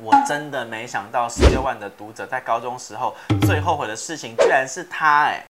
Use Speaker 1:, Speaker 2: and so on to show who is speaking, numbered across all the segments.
Speaker 1: 我真的没想到，十六万的读者在高中时候最后悔的事情，居然是他哎。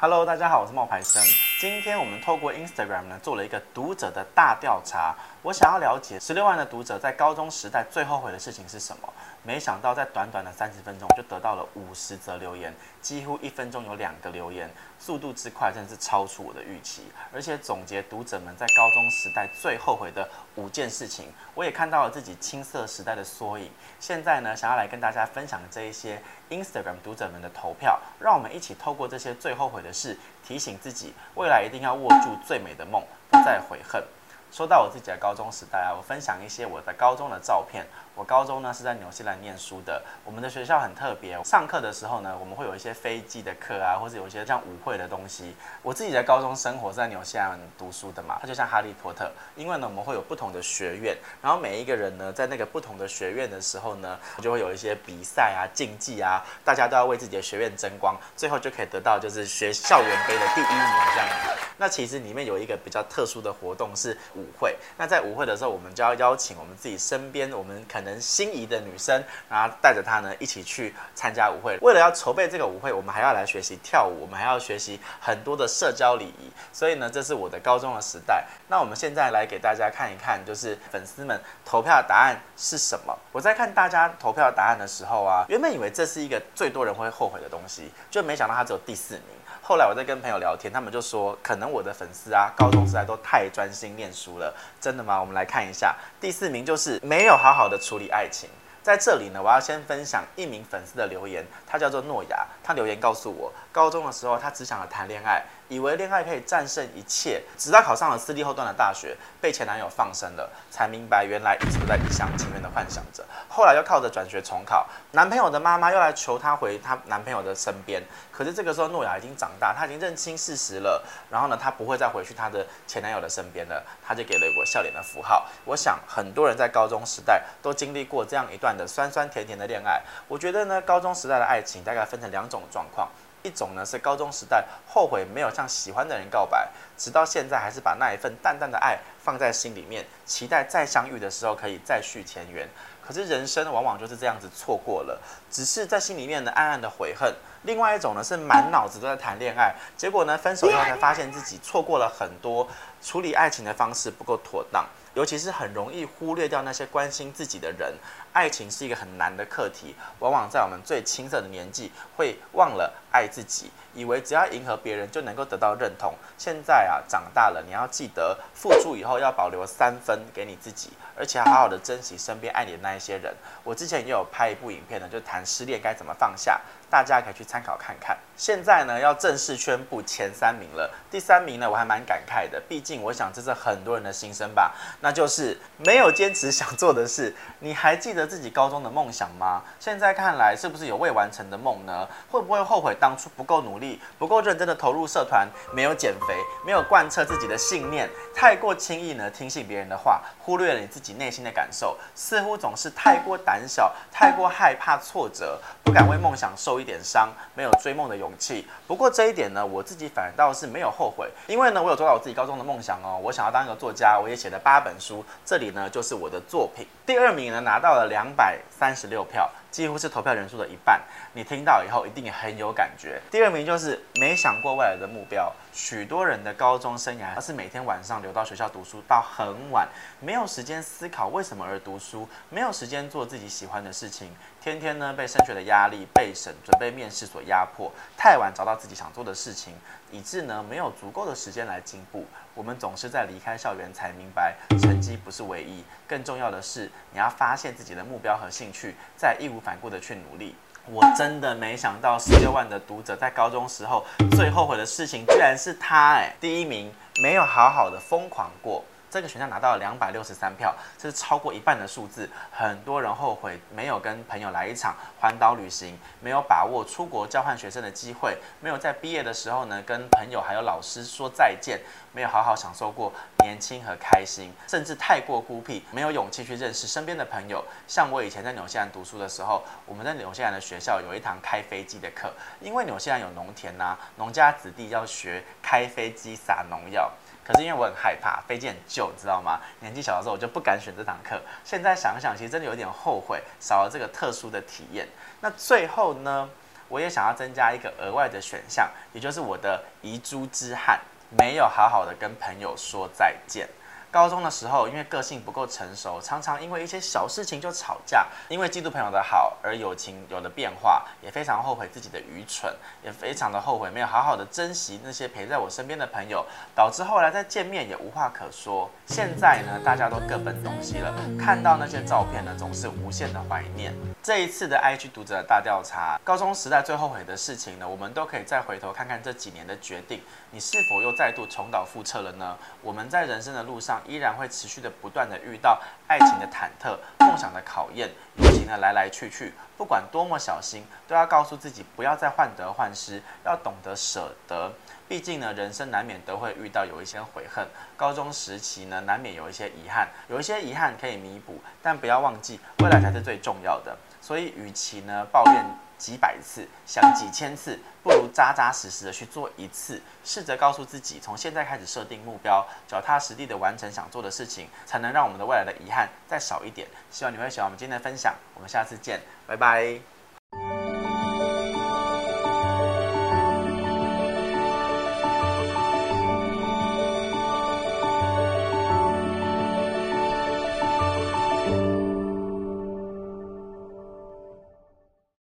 Speaker 1: Hello，大家好，我是冒牌生。今天我们透过 Instagram 呢，做了一个读者的大调查。我想要了解十六万的读者在高中时代最后悔的事情是什么？没想到在短短的三十分钟就得到了五十则留言，几乎一分钟有两个留言，速度之快真的是超出我的预期。而且总结读者们在高中时代最后悔的五件事情，我也看到了自己青涩时代的缩影。现在呢，想要来跟大家分享这一些 Instagram 读者们的投票，让我们一起透过这些最后悔的事，提醒自己未来一定要握住最美的梦，不再悔恨。说到我自己的高中时代啊，我分享一些我的高中的照片。我高中呢是在纽西兰念书的，我们的学校很特别。上课的时候呢，我们会有一些飞机的课啊，或者有一些像舞会的东西。我自己的高中生活是在纽西兰读书的嘛，它就像哈利波特，因为呢我们会有不同的学院，然后每一个人呢在那个不同的学院的时候呢，就会有一些比赛啊、竞技啊，大家都要为自己的学院争光，最后就可以得到就是学校园杯的第一名这样。那其实里面有一个比较特殊的活动是舞会，那在舞会的时候，我们就要邀请我们自己身边我们可能心仪的女生，然后带着她呢一起去参加舞会。为了要筹备这个舞会，我们还要来学习跳舞，我们还要学习很多的社交礼仪。所以呢，这是我的高中的时代。那我们现在来给大家看一看，就是粉丝们投票的答案是什么。我在看大家投票的答案的时候啊，原本以为这是一个最多人会后悔的东西，就没想到它只有第四名。后来我在跟朋友聊天，他们就说，可能我的粉丝啊，高中时代都太专心念书了。真的吗？我们来看一下，第四名就是没有好好的处理爱情。在这里呢，我要先分享一名粉丝的留言，他叫做诺亚，他留言告诉我，高中的时候他只想着谈恋爱。以为恋爱可以战胜一切，直到考上了私立后段的大学，被前男友放生了，才明白原来一直都在一厢情愿的幻想着。后来又靠着转学重考，男朋友的妈妈又来求她回她男朋友的身边。可是这个时候诺亚已经长大，她已经认清事实了。然后呢，她不会再回去她的前男友的身边了，她就给了我笑脸的符号。我想很多人在高中时代都经历过这样一段的酸酸甜甜的恋爱。我觉得呢，高中时代的爱情大概分成两种状况。一种呢是高中时代后悔没有向喜欢的人告白，直到现在还是把那一份淡淡的爱放在心里面，期待再相遇的时候可以再续前缘。可是人生往往就是这样子错过了，只是在心里面呢暗暗的悔恨。另外一种呢是满脑子都在谈恋爱，结果呢分手以后才发现自己错过了很多，处理爱情的方式不够妥当。尤其是很容易忽略掉那些关心自己的人，爱情是一个很难的课题，往往在我们最青涩的年纪会忘了爱自己，以为只要迎合别人就能够得到认同。现在啊，长大了，你要记得付出以后要保留三分给你自己，而且要好好的珍惜身边爱你的那一些人。我之前也有拍一部影片呢，就谈失恋该怎么放下，大家可以去参考看看。现在呢，要正式宣布前三名了，第三名呢，我还蛮感慨的，毕竟我想这是很多人的心声吧。那就是没有坚持想做的事。你还记得自己高中的梦想吗？现在看来是不是有未完成的梦呢？会不会后悔当初不够努力、不够认真的投入社团，没有减肥，没有贯彻自己的信念，太过轻易呢听信别人的话，忽略了你自己内心的感受，似乎总是太过胆小，太过害怕挫折，不敢为梦想受一点伤，没有追梦的勇气。不过这一点呢，我自己反倒是没有后悔，因为呢，我有做到我自己高中的梦想哦。我想要当一个作家，我也写了八本。本书这里呢，就是我的作品。第二名呢，拿到了两百三十六票，几乎是投票人数的一半。你听到以后一定很有感觉。第二名就是没想过未来的目标。许多人的高中生涯，而是每天晚上留到学校读书到很晚，没有时间思考为什么而读书，没有时间做自己喜欢的事情，天天呢被升学的压力、备审、准备面试所压迫，太晚找到自己想做的事情，以致呢没有足够的时间来进步。我们总是在离开校园才明白，成绩不是唯一，更重要的是你要发现自己的目标和兴趣，在义无反顾的去努力。我真的没想到，十六万的读者在高中时候最后悔的事情，居然是他哎！第一名没有好好的疯狂过。这个选项拿到了两百六十三票，这是超过一半的数字。很多人后悔没有跟朋友来一场环岛旅行，没有把握出国交换学生的机会，没有在毕业的时候呢跟朋友还有老师说再见，没有好好享受过年轻和开心，甚至太过孤僻，没有勇气去认识身边的朋友。像我以前在纽西兰读书的时候，我们在纽西兰的学校有一堂开飞机的课，因为纽西兰有农田呐、啊，农家子弟要学开飞机撒农药。可是因为我很害怕飞机很旧，你知道吗？年纪小的时候我就不敢选这堂课。现在想想，其实真的有点后悔，少了这个特殊的体验。那最后呢，我也想要增加一个额外的选项，也就是我的遗珠之憾，没有好好的跟朋友说再见。高中的时候，因为个性不够成熟，常常因为一些小事情就吵架，因为嫉妒朋友的好而友情有了变化，也非常后悔自己的愚蠢，也非常的后悔没有好好的珍惜那些陪在我身边的朋友，导致后来再见面也无话可说。现在呢，大家都各奔东西了，看到那些照片呢，总是无限的怀念。这一次的 IG 读者大调查，高中时代最后悔的事情呢，我们都可以再回头看看这几年的决定，你是否又再度重蹈覆辙了呢？我们在人生的路上。依然会持续的不断的遇到爱情的忐忑、梦想的考验、友情的来来去去。不管多么小心，都要告诉自己不要再患得患失，要懂得舍得。毕竟呢，人生难免都会遇到有一些悔恨。高中时期呢，难免有一些遗憾，有一些遗憾可以弥补，但不要忘记未来才是最重要的。所以，与其呢抱怨几百次，想几千次，不如扎扎实实的去做一次。试着告诉自己，从现在开始设定目标，脚踏实地的完成想做的事情，才能让我们的未来的遗憾再少一点。希望你会喜欢我们今天的分享，我们下次见，拜拜。